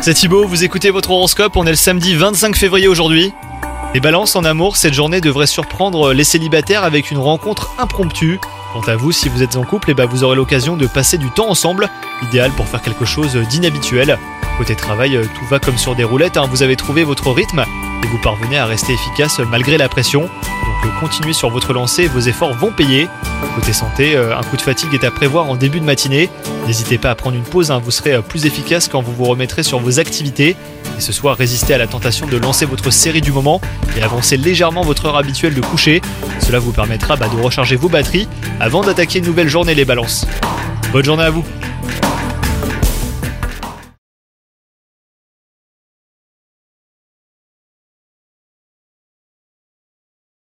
C'est Thibaut, vous écoutez votre horoscope, on est le samedi 25 février aujourd'hui. Les balances en amour, cette journée devrait surprendre les célibataires avec une rencontre impromptue. Quant à vous, si vous êtes en couple, eh ben, vous aurez l'occasion de passer du temps ensemble, idéal pour faire quelque chose d'inhabituel. Côté travail, euh, tout va comme sur des roulettes, hein. vous avez trouvé votre rythme et vous parvenez à rester efficace malgré la pression. Donc continuez sur votre lancée, vos efforts vont payer. Côté santé, euh, un coup de fatigue est à prévoir en début de matinée. N'hésitez pas à prendre une pause, hein. vous serez euh, plus efficace quand vous vous remettrez sur vos activités. Et ce soir, résistez à la tentation de lancer votre série du moment et avancez légèrement votre heure habituelle de coucher. Cela vous permettra bah, de recharger vos batteries avant d'attaquer une nouvelle journée les balances. Bonne journée à vous